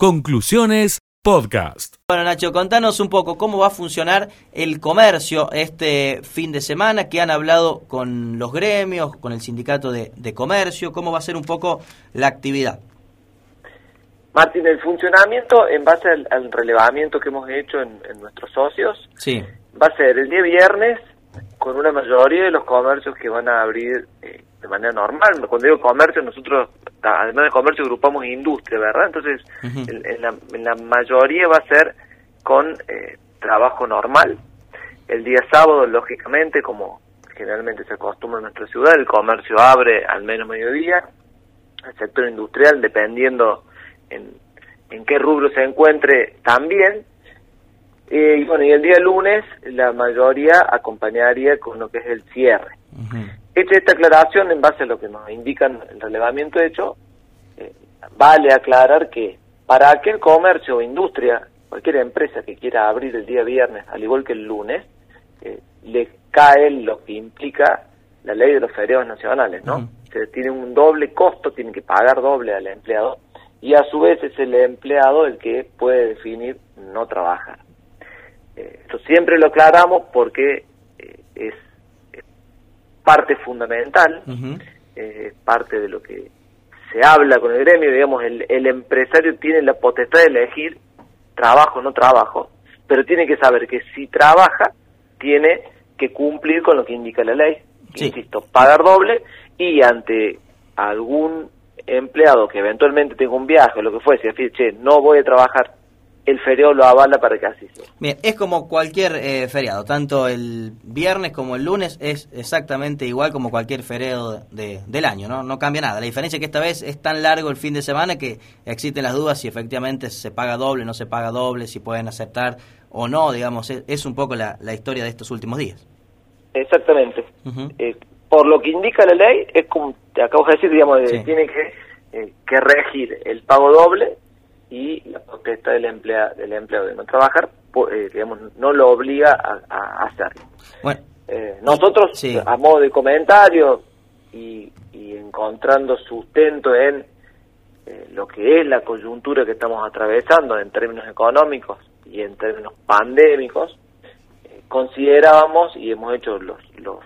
Conclusiones Podcast. Bueno, Nacho, contanos un poco cómo va a funcionar el comercio este fin de semana, que han hablado con los gremios, con el sindicato de, comercio, cómo va a ser un poco la actividad. Martín, el funcionamiento en base al, relevamiento que hemos hecho en, nuestros socios, sí. va a ser el día viernes con una mayoría de los comercios que van a abrir eh, de manera normal. Cuando digo comercio, nosotros, además de comercio, agrupamos industria, ¿verdad? Entonces, en, la, mayoría va a ser con eh, trabajo normal. El día sábado, lógicamente, como generalmente se acostumbra en nuestra ciudad, el comercio abre al menos mediodía. El sector industrial, dependiendo en, en qué rubro se encuentre, también. Eh, y bueno, y el día lunes la mayoría acompañaría con lo que es el cierre. Hecha esta aclaración, en base a lo que nos indican el relevamiento hecho, eh, vale aclarar que para aquel comercio o industria, cualquier empresa que quiera abrir el día viernes, al igual que el lunes, eh, le cae lo que implica la ley de los feriados nacionales, ¿no? Tiene un doble costo, tiene que pagar doble al empleado y a su vez es el empleado el que puede definir no trabajar. Eh, esto siempre lo aclaramos porque es parte fundamental, eh, parte de lo que se habla con el gremio, digamos, el, el empresario tiene la potestad de elegir trabajo o no trabajo, pero tiene que saber que si trabaja, tiene que cumplir con lo que indica la ley, insisto, pagar doble y ante algún empleado que eventualmente tenga un viaje o lo que fuese, decir, che, no voy a trabajar el feriado lo avala para que así sea. Bien, es como cualquier eh, feriado, tanto el viernes como el lunes es exactamente igual como cualquier feriado de, del año, ¿no? No cambia nada. La diferencia es que esta vez es tan largo el fin de semana que existen las dudas si efectivamente se paga doble, no se paga doble, si pueden aceptar o no, digamos, es, un poco la, historia de estos últimos días. Exactamente. Eh, por lo que indica la ley, es como te acabo de decir, digamos, tiene que, eh, que regir el pago doble y la protesta del, emplea, del empleado de no trabajar, eh, digamos, no lo obliga a, hacerlo. Bueno, eh, nosotros, a modo de comentario y, encontrando sustento en eh, lo que es la coyuntura que estamos atravesando en términos económicos y en términos pandémicos, considerábamos y hemos hecho los, los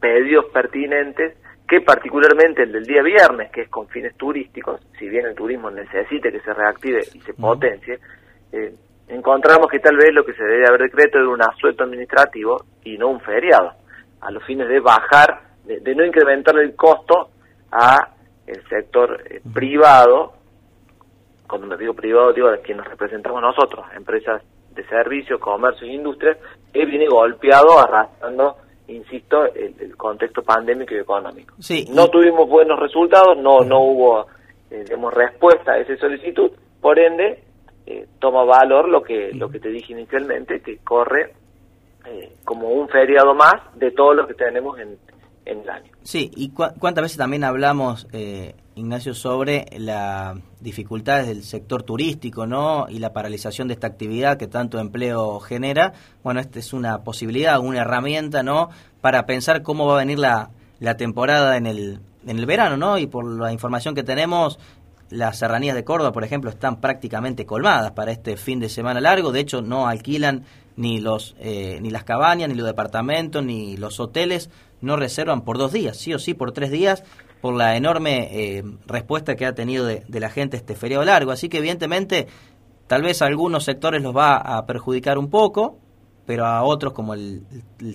pedidos pertinentes que particularmente el del día viernes, que es con fines turísticos, si bien el turismo necesite que se reactive y se potencie, eh, encontramos que tal vez lo que se debe haber decreto es un asueto administrativo y no un feriado, a los fines de bajar, de, no incrementar el costo a el sector eh, privado, cuando me digo privado digo de quien nos representamos nosotros, empresas de servicios, comercio e industria, que viene golpeado arrastrando insisto, el, contexto pandémico y económico. Sí, no tuvimos buenos resultados, no, no hubo eh, respuesta a esa solicitud, por ende, eh, toma valor lo que, lo que te dije inicialmente, que corre eh, como un feriado más de todos los que tenemos en, en el año. Sí, y cuántas veces también hablamos, eh, Ignacio, sobre las dificultades del sector turístico, ¿no? Y la paralización de esta actividad que tanto empleo genera. Bueno, esta es una posibilidad, una herramienta, ¿no? Para pensar cómo va a venir la, la temporada en el, en el verano, ¿no? Y por la información que tenemos, las serranías de Córdoba, por ejemplo, están prácticamente colmadas para este fin de semana largo. De hecho, no alquilan ni los eh, ni las cabañas, ni los departamentos, ni los hoteles no reservan por dos días, sí o sí por tres días, por la enorme eh, respuesta que ha tenido de, la gente este feriado largo. Así que evidentemente tal vez a algunos sectores los va a perjudicar un poco, pero a otros como el,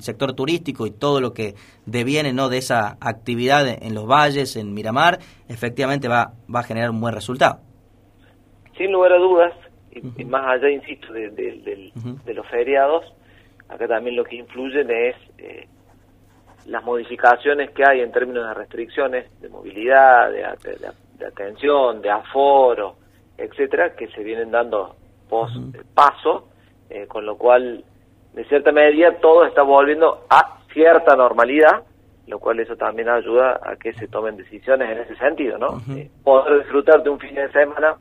sector turístico y todo lo que deviene ¿no? de esa actividad en los valles, en Miramar, efectivamente va, va a generar un buen resultado. Sin lugar a dudas, y, más allá, insisto, de, los feriados, acá también lo que influyen es eh, las modificaciones que hay en términos de restricciones de movilidad, de, atención, de aforo, etcétera, que se vienen dando post paso, eh, con lo cual, de cierta medida, todo está volviendo a cierta normalidad, lo cual eso también ayuda a que se tomen decisiones en ese sentido, ¿no? Eh, poder disfrutar de un fin de semana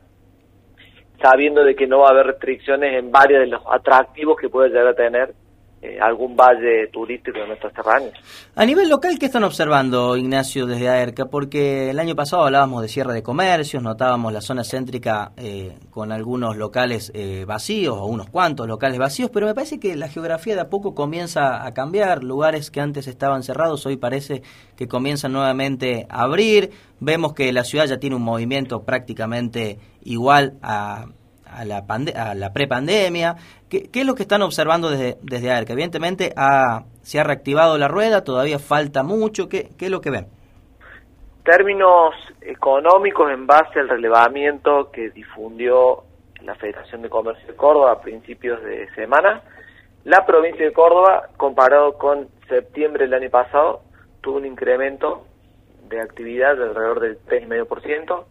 sabiendo de que no va a haber restricciones en varios de los atractivos que puede llegar a tener eh, algún valle turístico de nuestras terráneas. A nivel local, ¿qué están observando, Ignacio, desde AERCA? Porque el año pasado hablábamos de cierre de comercios, notábamos la zona céntrica eh, con algunos locales eh, vacíos, o unos cuantos locales vacíos, pero me parece que la geografía de a poco comienza a cambiar. Lugares que antes estaban cerrados, hoy parece que comienzan nuevamente a abrir. Vemos que la ciudad ya tiene un movimiento prácticamente igual a a la, a la prepandemia? ¿Qué, ¿Qué, es lo que están observando desde, desde AERCA? Evidentemente ha, se ha reactivado la rueda, todavía falta mucho. ¿Qué, qué es lo que ven? Términos económicos en base al relevamiento que difundió la Federación de Comercio de Córdoba a principios de semana, la provincia de Córdoba, comparado con septiembre del año pasado, tuvo un incremento de actividad de alrededor del 3,5%.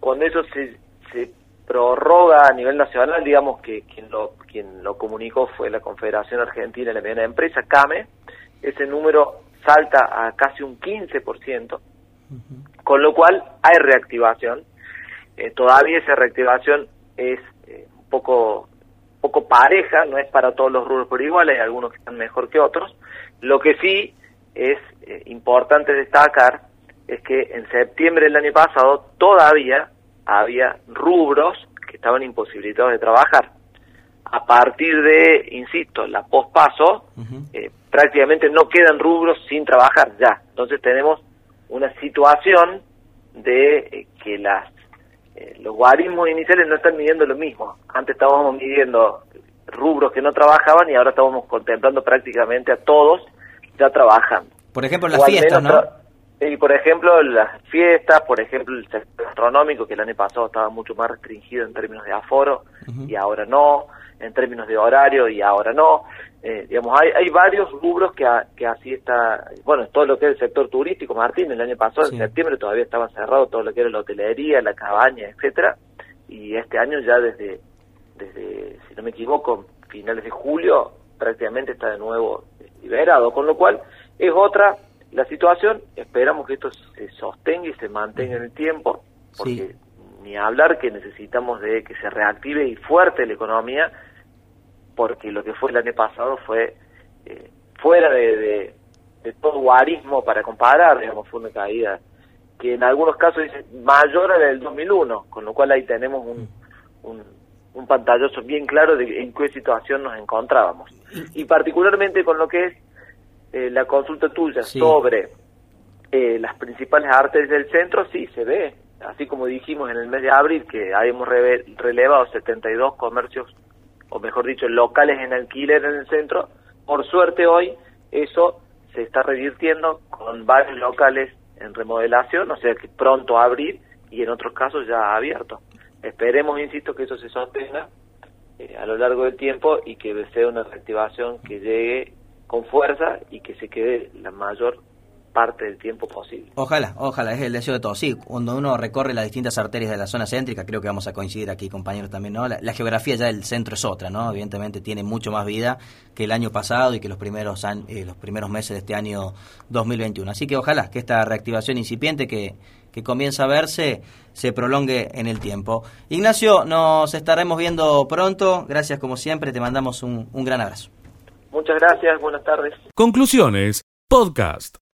Cuando eso se, se prorroga a nivel nacional, digamos que quien lo, quien lo comunicó fue la Confederación Argentina de la Mediana Empresa, CAME, ese número salta a casi un 15%, con lo cual hay reactivación. Eh, todavía esa reactivación es eh, un poco, poco pareja, no es para todos los rubros por igual, hay algunos que están mejor que otros. Lo que sí es eh, importante destacar es que en septiembre del año pasado todavía había rubros que estaban imposibilitados de trabajar. A partir de, insisto, la pospaso, eh, prácticamente no quedan rubros sin trabajar ya. Entonces tenemos una situación de eh, que las eh, los guarismos iniciales no están midiendo lo mismo. Antes estábamos midiendo rubros que no trabajaban y ahora estábamos contemplando prácticamente a todos ya trabajando. Por ejemplo, las fiestas, ¿no? Y por ejemplo, las fiestas, por ejemplo, el sector gastronómico, que el año pasado estaba mucho más restringido en términos de aforo y ahora no, en términos de horario y ahora no. Eh, digamos, hay, hay varios rubros que, que así está, bueno, todo lo que es el sector turístico, Martín, el año pasado, en septiembre, todavía estaba cerrado todo lo que era la hotelería, la cabaña, etcétera y este año ya desde, desde, si no me equivoco, finales de julio, prácticamente está de nuevo liberado, con lo cual es otra la situación, esperamos que esto se sostenga y se mantenga en el tiempo, porque ni hablar que necesitamos de que se reactive y fuerte la economía, porque lo que fue el año pasado fue eh, fuera de, de, todo guarismo para comparar, digamos, fue una caída que en algunos casos dice mayor a la del 2001, con lo cual ahí tenemos un, un, un pantalloso bien claro de en qué situación nos encontrábamos. Y particularmente con lo que es eh, la consulta tuya sobre eh, las principales artes del centro, sí, se ve. Así como dijimos en el mes de abril que habíamos relevado 72 comercios, o mejor dicho, locales en alquiler en el centro, por suerte hoy eso se está revirtiendo con varios locales en remodelación, o sea que pronto a abrir y en otros casos ya abierto. Esperemos, insisto, que eso se sostenga eh, a lo largo del tiempo y que sea una reactivación que llegue con fuerza y que se quede la mayor parte del tiempo posible. Ojalá, ojalá, es el deseo de todos. Sí, cuando uno recorre las distintas arterias de la zona céntrica, creo que vamos a coincidir aquí, compañeros, también, ¿no? La, geografía ya del centro es otra, ¿no? Evidentemente tiene mucho más vida que el año pasado y que los primeros, eh, los primeros meses de este año 2021. Así que ojalá que esta reactivación incipiente que, que comienza a verse se prolongue en el tiempo. Ignacio, nos estaremos viendo pronto. Gracias como siempre, te mandamos un, un gran abrazo. Muchas gracias, buenas tardes. Conclusiones, podcast.